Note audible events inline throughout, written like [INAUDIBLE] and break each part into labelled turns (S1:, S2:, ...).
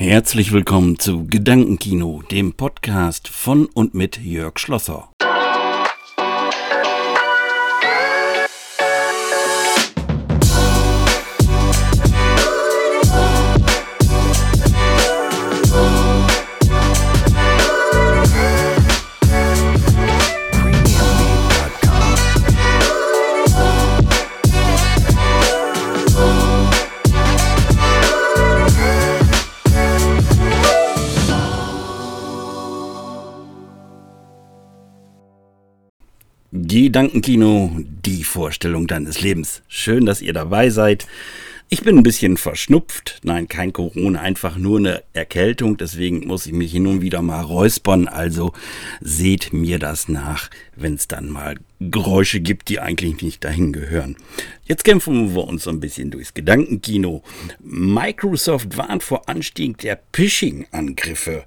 S1: Herzlich willkommen zu Gedankenkino, dem Podcast von und mit Jörg Schlosser. Gedankenkino, die Vorstellung deines Lebens. Schön, dass ihr dabei seid. Ich bin ein bisschen verschnupft. Nein, kein Corona, einfach nur eine Erkältung. Deswegen muss ich mich hin und wieder mal räuspern. Also seht mir das nach, wenn es dann mal Geräusche gibt, die eigentlich nicht dahin gehören. Jetzt kämpfen wir uns so ein bisschen durchs Gedankenkino. Microsoft warnt vor Anstieg der Phishing-Angriffe.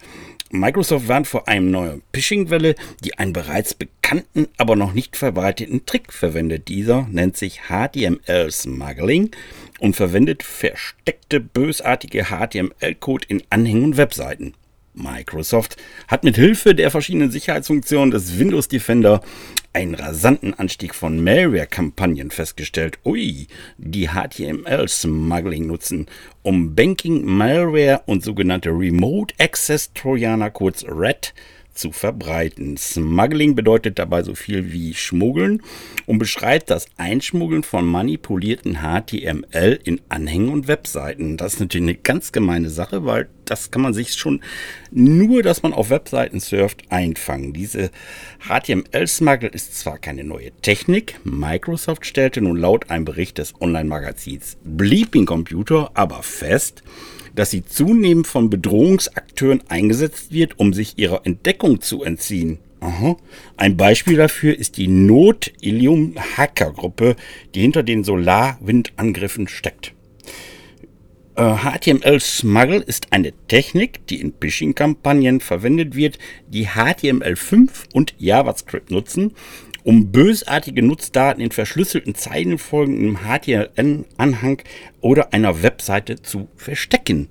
S1: Microsoft warnt vor einem neuen Phishing-Welle, die einen bereits bekannten, aber noch nicht verbreiteten Trick verwendet. Dieser nennt sich HTML-Smuggling und verwendet versteckte, bösartige HTML-Code in Anhängen und Webseiten. Microsoft hat mit Hilfe der verschiedenen Sicherheitsfunktionen des Windows Defender einen rasanten Anstieg von Malware-Kampagnen festgestellt. Ui, die HTML-Smuggling nutzen, um Banking, Malware und sogenannte Remote Access Trojaner, kurz RED, zu verbreiten. Smuggling bedeutet dabei so viel wie Schmuggeln und beschreibt das Einschmuggeln von manipulierten HTML in Anhängen und Webseiten. Das ist natürlich eine ganz gemeine Sache, weil das kann man sich schon nur, dass man auf Webseiten surft, einfangen. Diese HTML-Smuggle ist zwar keine neue Technik, Microsoft stellte nun laut einem Bericht des Online-Magazins Bleeping Computer aber fest, dass sie zunehmend von Bedrohungsakteuren eingesetzt wird, um sich ihrer Entdeckung zu entziehen. Aha. Ein Beispiel dafür ist die Not-Ilium-Hacker-Gruppe, die hinter den Solarwindangriffen steckt. HTML-Smuggle äh, ist eine Technik, die in Phishing-Kampagnen verwendet wird, die HTML5 und JavaScript nutzen, um bösartige Nutzdaten in verschlüsselten Zeilenfolgen im HTML-Anhang oder einer Webseite zu verstecken.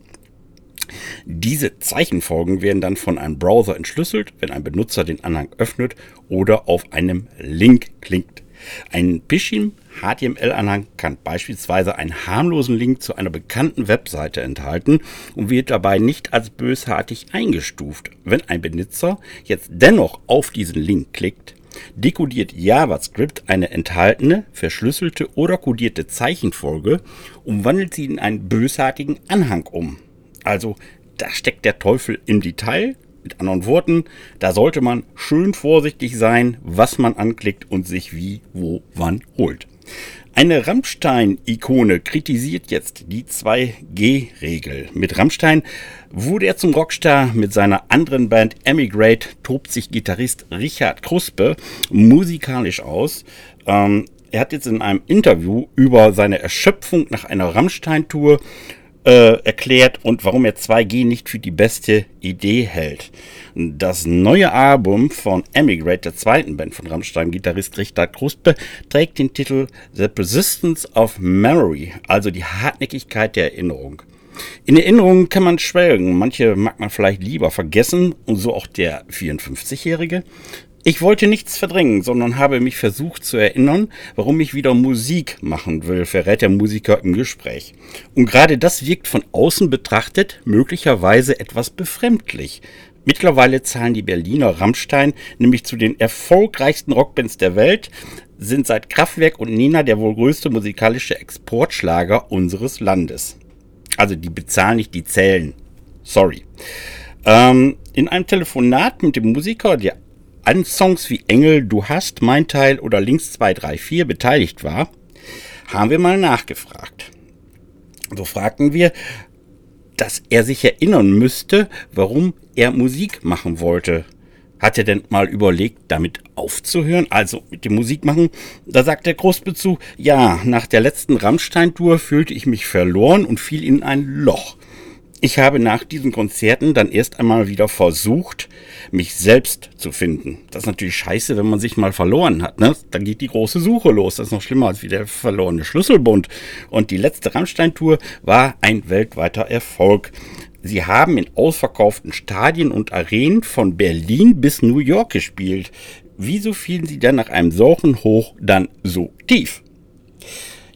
S1: Diese Zeichenfolgen werden dann von einem Browser entschlüsselt, wenn ein Benutzer den Anhang öffnet oder auf einem Link klickt. Ein Phishing HTML-Anhang kann beispielsweise einen harmlosen Link zu einer bekannten Webseite enthalten und wird dabei nicht als bösartig eingestuft. Wenn ein Benutzer jetzt dennoch auf diesen Link klickt, dekodiert JavaScript eine enthaltene, verschlüsselte oder kodierte Zeichenfolge und wandelt sie in einen bösartigen Anhang um. Also, da steckt der Teufel im Detail. Mit anderen Worten, da sollte man schön vorsichtig sein, was man anklickt und sich wie, wo, wann holt. Eine Rammstein-Ikone kritisiert jetzt die 2G-Regel. Mit Rammstein wurde er zum Rockstar. Mit seiner anderen Band Emigrate tobt sich Gitarrist Richard Kruspe musikalisch aus. Ähm, er hat jetzt in einem Interview über seine Erschöpfung nach einer Rammstein-Tour äh, erklärt und warum er 2G nicht für die beste Idee hält. Das neue Album von Emigrate, der zweiten Band von Rammstein-Gitarrist Richter Kruspe, trägt den Titel The Persistence of Memory, also die Hartnäckigkeit der Erinnerung. In Erinnerungen kann man schwelgen, manche mag man vielleicht lieber vergessen, und so auch der 54-Jährige. Ich wollte nichts verdrängen, sondern habe mich versucht zu erinnern, warum ich wieder Musik machen will, verrät der Musiker im Gespräch. Und gerade das wirkt von außen betrachtet möglicherweise etwas befremdlich. Mittlerweile zahlen die Berliner Rammstein nämlich zu den erfolgreichsten Rockbands der Welt, sind seit Kraftwerk und Nina der wohl größte musikalische Exportschlager unseres Landes. Also die bezahlen nicht, die zählen. Sorry. Ähm, in einem Telefonat mit dem Musiker, der an Songs wie Engel, Du hast, Mein Teil oder Links 234 beteiligt war, haben wir mal nachgefragt. So fragten wir, dass er sich erinnern müsste, warum er Musik machen wollte. Hat er denn mal überlegt, damit aufzuhören, also mit dem Musikmachen? Da sagt der Großbe zu, ja, nach der letzten Rammstein-Tour fühlte ich mich verloren und fiel in ein Loch. Ich habe nach diesen Konzerten dann erst einmal wieder versucht, mich selbst zu finden. Das ist natürlich scheiße, wenn man sich mal verloren hat. Ne? Dann geht die große Suche los. Das ist noch schlimmer als wie der verlorene Schlüsselbund. Und die letzte Rammstein-Tour war ein weltweiter Erfolg. Sie haben in ausverkauften Stadien und Arenen von Berlin bis New York gespielt. Wieso fielen Sie dann nach einem solchen Hoch dann so tief?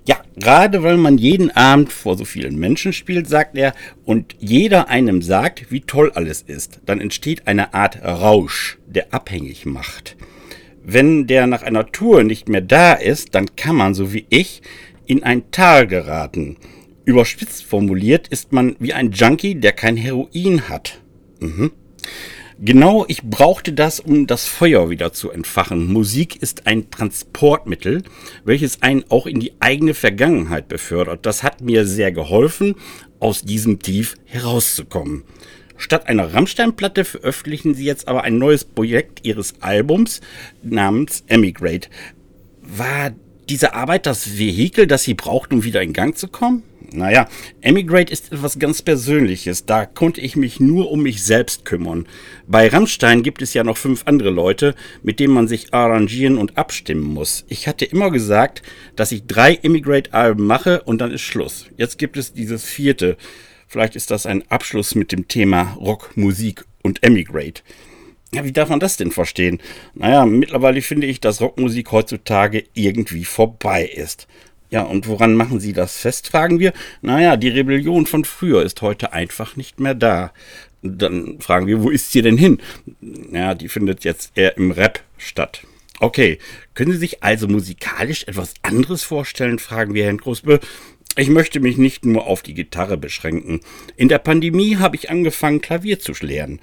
S1: Ja, gerade weil man jeden Abend vor so vielen Menschen spielt, sagt er, und jeder einem sagt, wie toll alles ist, dann entsteht eine Art Rausch, der abhängig macht. Wenn der nach einer Tour nicht mehr da ist, dann kann man, so wie ich, in ein Tal geraten. Überspitzt formuliert ist man wie ein Junkie, der kein Heroin hat. Mhm. Genau, ich brauchte das, um das Feuer wieder zu entfachen. Musik ist ein Transportmittel, welches einen auch in die eigene Vergangenheit befördert. Das hat mir sehr geholfen, aus diesem Tief herauszukommen. Statt einer Rammstein-Platte veröffentlichen sie jetzt aber ein neues Projekt ihres Albums namens Emigrate. War diese Arbeit das Vehikel, das sie braucht, um wieder in Gang zu kommen? Naja, Emigrate ist etwas ganz Persönliches. Da konnte ich mich nur um mich selbst kümmern. Bei Rammstein gibt es ja noch fünf andere Leute, mit denen man sich arrangieren und abstimmen muss. Ich hatte immer gesagt, dass ich drei Emigrate-Alben mache und dann ist Schluss. Jetzt gibt es dieses vierte. Vielleicht ist das ein Abschluss mit dem Thema Rock, Musik und Emigrate. Ja, wie darf man das denn verstehen? Naja, mittlerweile finde ich, dass Rockmusik heutzutage irgendwie vorbei ist. Ja, und woran machen Sie das fest, fragen wir. Naja, die Rebellion von früher ist heute einfach nicht mehr da. Dann fragen wir, wo ist sie denn hin? Ja, die findet jetzt eher im Rap statt. Okay, können Sie sich also musikalisch etwas anderes vorstellen, fragen wir Herrn Großbö. Ich möchte mich nicht nur auf die Gitarre beschränken. In der Pandemie habe ich angefangen, Klavier zu lernen.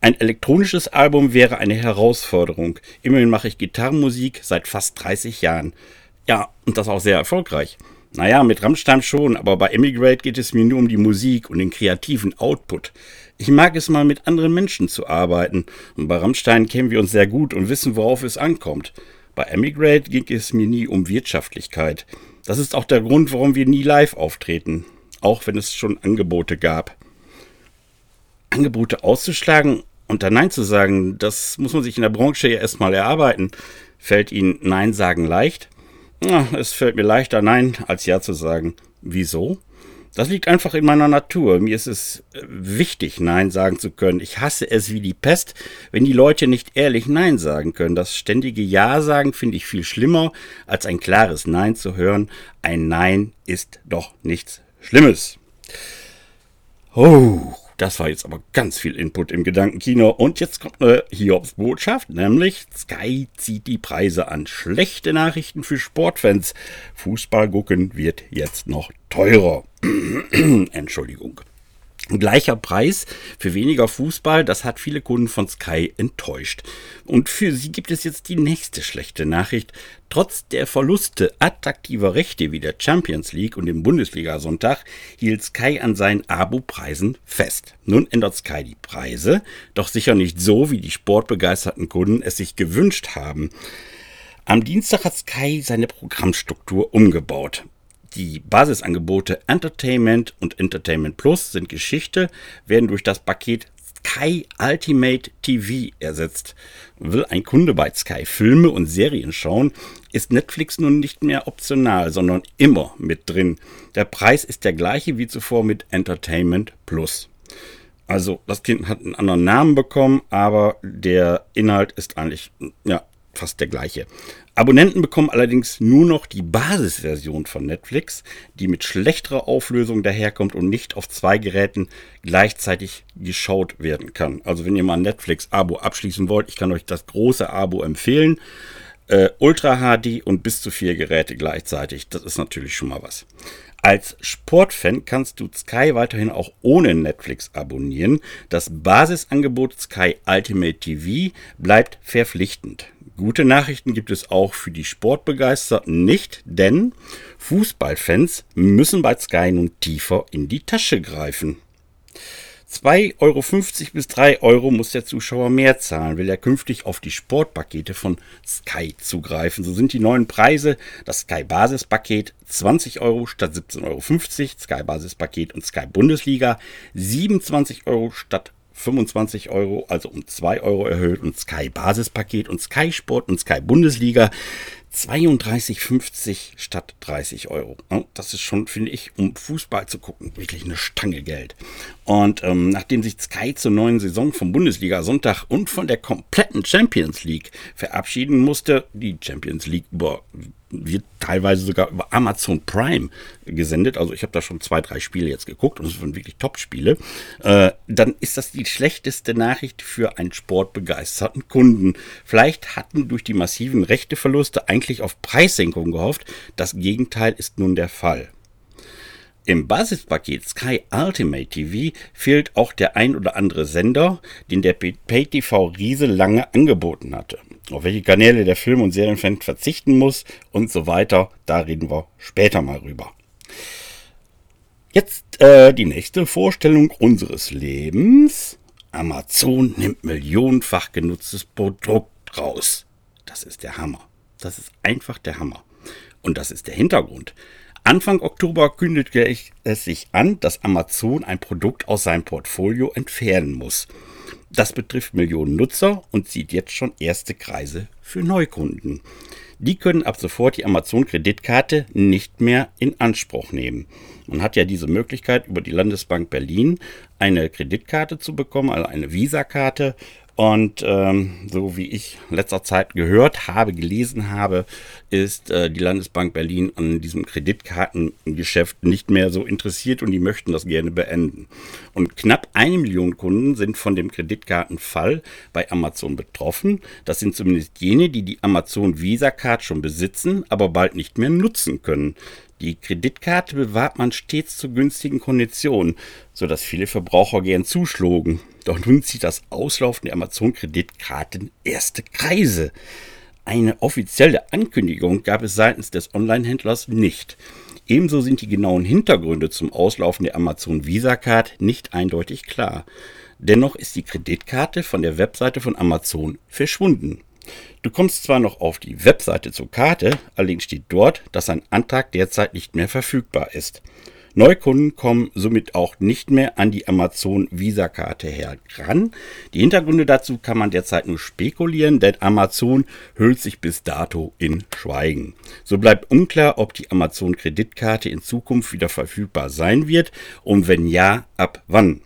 S1: Ein elektronisches Album wäre eine Herausforderung. Immerhin mache ich Gitarrenmusik seit fast 30 Jahren. Ja, und das auch sehr erfolgreich. Naja, mit Rammstein schon, aber bei Emigrate geht es mir nur um die Musik und den kreativen Output. Ich mag es mal mit anderen Menschen zu arbeiten und bei Rammstein kennen wir uns sehr gut und wissen, worauf es ankommt. Bei Emigrate ging es mir nie um Wirtschaftlichkeit. Das ist auch der Grund, warum wir nie live auftreten, auch wenn es schon Angebote gab. Angebote auszuschlagen und dann Nein zu sagen, das muss man sich in der Branche ja erstmal erarbeiten. Fällt Ihnen Nein sagen leicht? Es fällt mir leichter, Nein als Ja zu sagen. Wieso? Das liegt einfach in meiner Natur. Mir ist es äh, wichtig, Nein sagen zu können. Ich hasse es wie die Pest, wenn die Leute nicht ehrlich Nein sagen können. Das ständige Ja sagen finde ich viel schlimmer, als ein klares Nein zu hören. Ein Nein ist doch nichts Schlimmes. Oh, das war jetzt aber ganz viel Input im Gedankenkino. Und jetzt kommt eine Hiobs-Botschaft, nämlich Sky zieht die Preise an. Schlechte Nachrichten für Sportfans. Fußball gucken wird jetzt noch teurer. [CLEARS THROAT] Entschuldigung. Gleicher Preis für weniger Fußball, das hat viele Kunden von Sky enttäuscht. Und für sie gibt es jetzt die nächste schlechte Nachricht. Trotz der Verluste attraktiver Rechte wie der Champions League und dem Bundesliga-Sonntag hielt Sky an seinen Abo-Preisen fest. Nun ändert Sky die Preise, doch sicher nicht so, wie die sportbegeisterten Kunden es sich gewünscht haben. Am Dienstag hat Sky seine Programmstruktur umgebaut. Die Basisangebote Entertainment und Entertainment Plus sind Geschichte, werden durch das Paket Sky Ultimate TV ersetzt. Will ein Kunde bei Sky Filme und Serien schauen, ist Netflix nun nicht mehr optional, sondern immer mit drin. Der Preis ist der gleiche wie zuvor mit Entertainment Plus. Also das Kind hat einen anderen Namen bekommen, aber der Inhalt ist eigentlich ja, fast der gleiche. Abonnenten bekommen allerdings nur noch die Basisversion von Netflix, die mit schlechterer Auflösung daherkommt und nicht auf zwei Geräten gleichzeitig geschaut werden kann. Also wenn ihr mal ein Netflix-Abo abschließen wollt, ich kann euch das große Abo empfehlen. Äh, Ultra HD und bis zu vier Geräte gleichzeitig. Das ist natürlich schon mal was. Als Sportfan kannst du Sky weiterhin auch ohne Netflix abonnieren. Das Basisangebot Sky Ultimate TV bleibt verpflichtend. Gute Nachrichten gibt es auch für die Sportbegeisterten nicht, denn Fußballfans müssen bei Sky nun tiefer in die Tasche greifen. 2,50 Euro bis 3 Euro muss der Zuschauer mehr zahlen, will er künftig auf die Sportpakete von Sky zugreifen. So sind die neuen Preise das Sky Basispaket 20 Euro statt 17,50 Euro, Sky Basispaket und Sky Bundesliga 27 Euro statt 25 Euro, also um 2 Euro erhöht und Sky Basispaket und Sky Sport und Sky Bundesliga 32,50 statt 30 Euro. Das ist schon, finde ich, um Fußball zu gucken, wirklich eine Stange Geld. Und ähm, nachdem sich Sky zur neuen Saison vom Bundesliga Sonntag und von der kompletten Champions League verabschieden musste, die Champions League über wird teilweise sogar über Amazon Prime gesendet. Also ich habe da schon zwei, drei Spiele jetzt geguckt und es sind wirklich Top-Spiele. Äh, dann ist das die schlechteste Nachricht für einen sportbegeisterten Kunden. Vielleicht hatten durch die massiven Rechteverluste eigentlich auf Preissenkungen gehofft. Das Gegenteil ist nun der Fall. Im Basispaket Sky Ultimate TV fehlt auch der ein oder andere Sender, den der Pay-TV-Riese lange angeboten hatte. Auf welche Kanäle der Film- und Serienfan verzichten muss und so weiter, da reden wir später mal rüber. Jetzt äh, die nächste Vorstellung unseres Lebens. Amazon nimmt millionenfach genutztes Produkt raus. Das ist der Hammer. Das ist einfach der Hammer. Und das ist der Hintergrund. Anfang Oktober kündigte es sich an, dass Amazon ein Produkt aus seinem Portfolio entfernen muss. Das betrifft Millionen Nutzer und zieht jetzt schon erste Kreise für Neukunden. Die können ab sofort die Amazon-Kreditkarte nicht mehr in Anspruch nehmen. Man hat ja diese Möglichkeit, über die Landesbank Berlin eine Kreditkarte zu bekommen, also eine Visa-Karte und ähm, so wie ich letzter Zeit gehört habe, gelesen habe, ist äh, die Landesbank Berlin an diesem Kreditkartengeschäft nicht mehr so interessiert und die möchten das gerne beenden. Und knapp eine Million Kunden sind von dem Kreditkartenfall bei Amazon betroffen. Das sind zumindest jene, die die Amazon Visa Card schon besitzen, aber bald nicht mehr nutzen können. Die Kreditkarte bewahrt man stets zu günstigen Konditionen, sodass viele Verbraucher gern zuschlugen. Doch nun zieht das Auslaufen der Amazon-Kreditkarten erste Kreise. Eine offizielle Ankündigung gab es seitens des Online-Händlers nicht. Ebenso sind die genauen Hintergründe zum Auslaufen der Amazon Visa Card nicht eindeutig klar. Dennoch ist die Kreditkarte von der Webseite von Amazon verschwunden. Du kommst zwar noch auf die Webseite zur Karte, allerdings steht dort, dass ein Antrag derzeit nicht mehr verfügbar ist. Neukunden kommen somit auch nicht mehr an die Amazon Visa-Karte heran. Die Hintergründe dazu kann man derzeit nur spekulieren, denn Amazon hüllt sich bis dato in Schweigen. So bleibt unklar, ob die Amazon Kreditkarte in Zukunft wieder verfügbar sein wird und wenn ja, ab wann.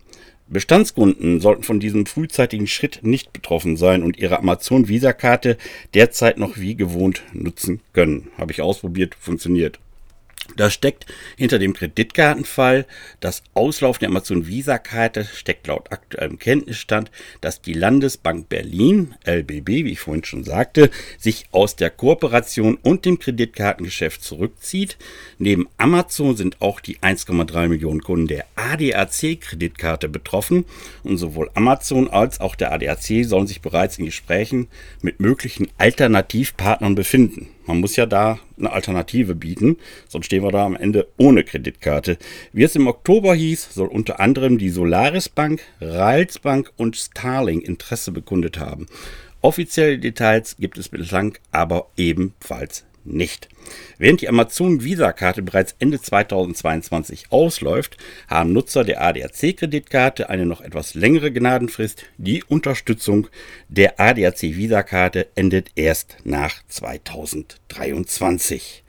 S1: Bestandskunden sollten von diesem frühzeitigen Schritt nicht betroffen sein und ihre Amazon Visa-Karte derzeit noch wie gewohnt nutzen können. Habe ich ausprobiert, funktioniert. Das steckt hinter dem Kreditkartenfall. Das Auslaufen der Amazon Visa-Karte steckt laut aktuellem Kenntnisstand, dass die Landesbank Berlin, LBB, wie ich vorhin schon sagte, sich aus der Kooperation und dem Kreditkartengeschäft zurückzieht. Neben Amazon sind auch die 1,3 Millionen Kunden der ADAC-Kreditkarte betroffen und sowohl Amazon als auch der ADAC sollen sich bereits in Gesprächen mit möglichen Alternativpartnern befinden. Man muss ja da eine Alternative bieten, sonst stehen wir da am Ende ohne Kreditkarte. Wie es im Oktober hieß, soll unter anderem die Solaris Bank, Rals Bank und Starling Interesse bekundet haben. Offizielle Details gibt es bislang aber ebenfalls nicht. Während die Amazon Visa-Karte bereits Ende 2022 ausläuft, haben Nutzer der ADAC-Kreditkarte eine noch etwas längere Gnadenfrist. Die Unterstützung der ADAC Visa-Karte endet erst nach 2023.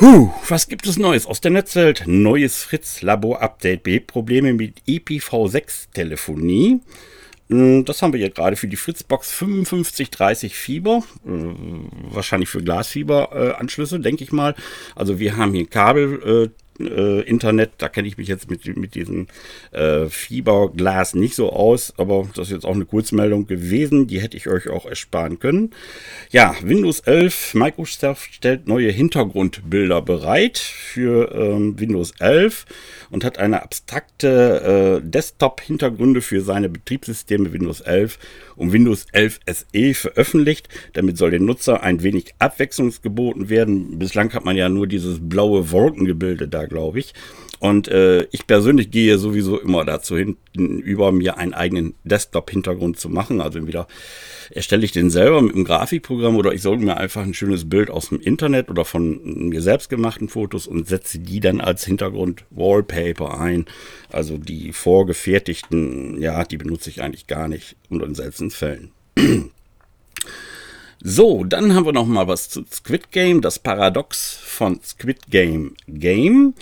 S1: Huh, was gibt es Neues aus der Netzwelt? Neues Fritz-Labor-Update. B-Probleme mit IPv6-Telefonie. Hm, das haben wir hier gerade für die Fritzbox 5530 Fieber, äh, wahrscheinlich für Glasfieberanschlüsse, denke ich mal. Also wir haben hier Kabel äh, Internet. Da kenne ich mich jetzt mit, mit diesem äh, Fieberglas nicht so aus, aber das ist jetzt auch eine Kurzmeldung gewesen. Die hätte ich euch auch ersparen können. Ja, Windows 11, Microsoft stellt neue Hintergrundbilder bereit für ähm, Windows 11 und hat eine abstrakte äh, Desktop-Hintergründe für seine Betriebssysteme Windows 11 und Windows 11 SE veröffentlicht. Damit soll den Nutzer ein wenig Abwechslung geboten werden. Bislang hat man ja nur dieses blaue Wolkengebilde da, glaube ich. Und äh, ich persönlich gehe sowieso immer dazu hinten über, mir einen eigenen Desktop-Hintergrund zu machen. Also entweder erstelle ich den selber mit einem Grafikprogramm oder ich sorge mir einfach ein schönes Bild aus dem Internet oder von mir selbst gemachten Fotos und setze die dann als Hintergrund Wallpaper ein. Also die vorgefertigten, ja, die benutze ich eigentlich gar nicht, nur in seltenen Fällen. [CLEARS THROAT] So, dann haben wir noch mal was zu Squid Game, das Paradox von Squid Game Game.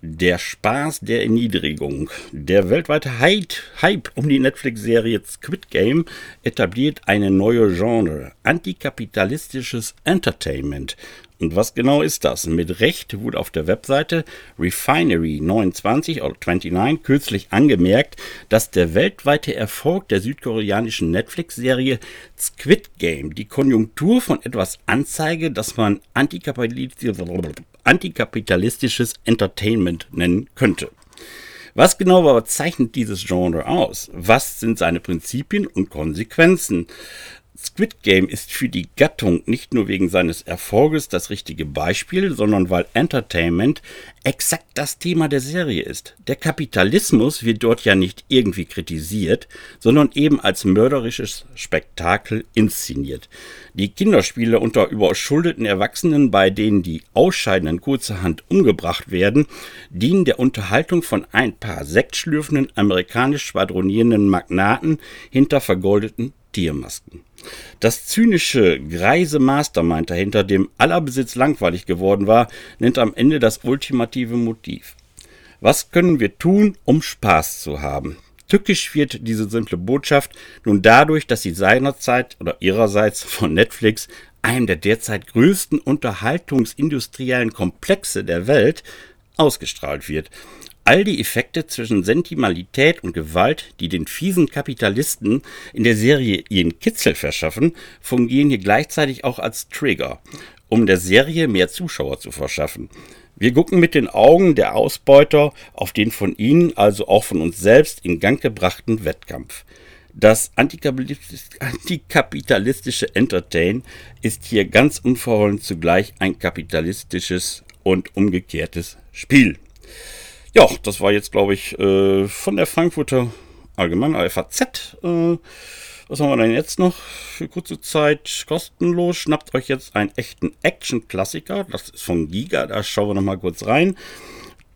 S1: Der Spaß der Erniedrigung. Der weltweite Hype um die Netflix-Serie Squid Game etabliert eine neue Genre, antikapitalistisches Entertainment. Und was genau ist das? Mit Recht wurde auf der Webseite Refinery 29 oder 29 kürzlich angemerkt, dass der weltweite Erfolg der südkoreanischen Netflix-Serie Squid Game die Konjunktur von etwas anzeige, das man antikapitalistisches Entertainment nennen könnte. Was genau aber zeichnet dieses Genre aus? Was sind seine Prinzipien und Konsequenzen? Squid Game ist für die Gattung nicht nur wegen seines Erfolges das richtige Beispiel, sondern weil Entertainment exakt das Thema der Serie ist. Der Kapitalismus wird dort ja nicht irgendwie kritisiert, sondern eben als mörderisches Spektakel inszeniert. Die Kinderspiele unter überschuldeten Erwachsenen, bei denen die Ausscheidenden kurzerhand umgebracht werden, dienen der Unterhaltung von ein paar sektschlürfenden amerikanisch schwadronierenden Magnaten hinter vergoldeten Tiermasken. Das zynische, greise Mastermind dahinter, dem aller Besitz langweilig geworden war, nennt am Ende das ultimative Motiv. Was können wir tun, um Spaß zu haben? Tückisch wird diese simple Botschaft nun dadurch, dass sie seinerzeit oder ihrerseits von Netflix, einem der derzeit größten unterhaltungsindustriellen Komplexe der Welt, ausgestrahlt wird. All die Effekte zwischen Sentimentalität und Gewalt, die den fiesen Kapitalisten in der Serie ihren Kitzel verschaffen, fungieren hier gleichzeitig auch als Trigger, um der Serie mehr Zuschauer zu verschaffen. Wir gucken mit den Augen der Ausbeuter auf den von ihnen, also auch von uns selbst, in Gang gebrachten Wettkampf. Das antikapitalistische Entertain ist hier ganz unverhohlen zugleich ein kapitalistisches und umgekehrtes Spiel. Ja, das war jetzt, glaube ich, äh, von der Frankfurter Allgemeine FAZ. Äh, was haben wir denn jetzt noch? Für kurze Zeit kostenlos. Schnappt euch jetzt einen echten Action-Klassiker. Das ist von Giga. Da schauen wir noch mal kurz rein.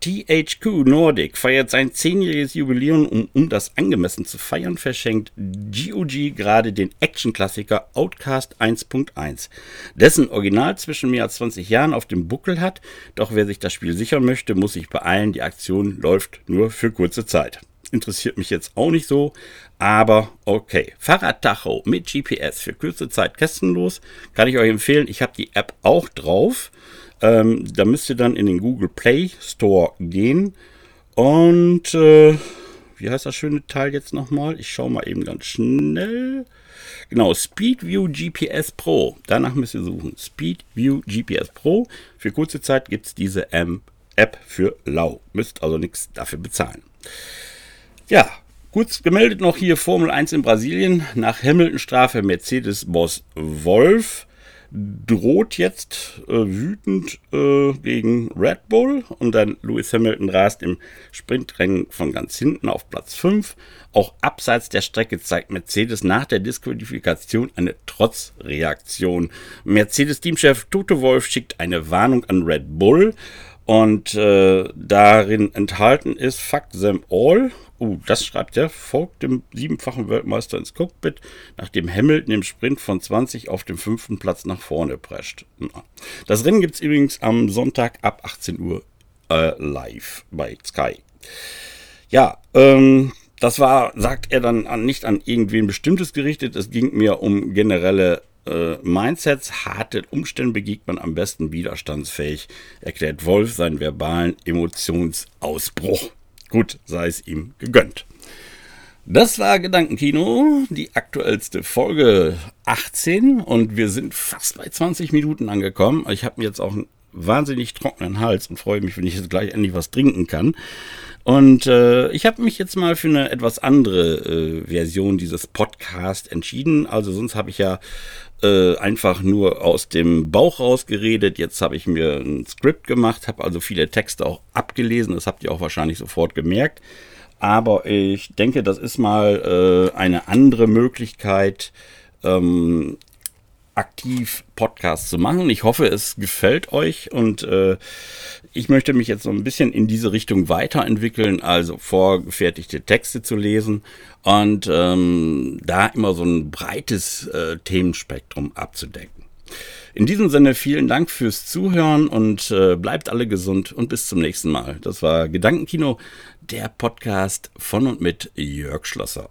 S1: THQ Nordic feiert sein zehnjähriges Jubiläum und um das angemessen zu feiern, verschenkt GOG gerade den Action-Klassiker Outcast 1.1, dessen Original zwischen mehr als 20 Jahren auf dem Buckel hat, doch wer sich das Spiel sichern möchte, muss sich beeilen, die Aktion läuft nur für kurze Zeit. Interessiert mich jetzt auch nicht so, aber okay. Fahrradtacho mit GPS für kurze Zeit kostenlos, kann ich euch empfehlen. Ich habe die App auch drauf. Ähm, da müsst ihr dann in den Google Play Store gehen und äh, wie heißt das schöne Teil jetzt nochmal? Ich schaue mal eben ganz schnell. Genau, Speedview GPS Pro. Danach müsst ihr suchen. Speedview GPS Pro. Für kurze Zeit gibt es diese App für lau. Müsst also nichts dafür bezahlen. Ja, kurz gemeldet noch hier Formel 1 in Brasilien. Nach Hamilton-Strafe Mercedes-Boss Wolf droht jetzt äh, wütend äh, gegen Red Bull und dann Lewis Hamilton rast im Sprintrennen von ganz hinten auf Platz 5. Auch abseits der Strecke zeigt Mercedes nach der Disqualifikation eine Trotzreaktion. Mercedes-Teamchef Toto Wolf schickt eine Warnung an Red Bull und äh, darin enthalten ist Fuck them all Uh, das schreibt er, folgt dem siebenfachen Weltmeister ins Cockpit, nachdem Hamilton im Sprint von 20 auf dem fünften Platz nach vorne prescht. Das Rennen gibt es übrigens am Sonntag ab 18 Uhr äh, live bei Sky. Ja, ähm, das war, sagt er dann an, nicht an irgendwen Bestimmtes gerichtet. Es ging mir um generelle äh, Mindsets. Harte Umstände begegnet man am besten widerstandsfähig, erklärt Wolf seinen verbalen Emotionsausbruch. Gut, sei es ihm gegönnt. Das war Gedankenkino, die aktuellste Folge 18 und wir sind fast bei 20 Minuten angekommen. Ich habe jetzt auch einen wahnsinnig trockenen Hals und freue mich, wenn ich jetzt gleich endlich was trinken kann. Und äh, ich habe mich jetzt mal für eine etwas andere äh, Version dieses Podcasts entschieden. Also sonst habe ich ja äh, einfach nur aus dem Bauch rausgeredet. Jetzt habe ich mir ein Skript gemacht, habe also viele Texte auch abgelesen. Das habt ihr auch wahrscheinlich sofort gemerkt. Aber ich denke, das ist mal äh, eine andere Möglichkeit, ähm, aktiv Podcasts zu machen. Ich hoffe, es gefällt euch und äh, ich möchte mich jetzt so ein bisschen in diese Richtung weiterentwickeln, also vorgefertigte Texte zu lesen und ähm, da immer so ein breites äh, Themenspektrum abzudecken. In diesem Sinne vielen Dank fürs Zuhören und äh, bleibt alle gesund und bis zum nächsten Mal. Das war Gedankenkino, der Podcast von und mit Jörg Schlosser.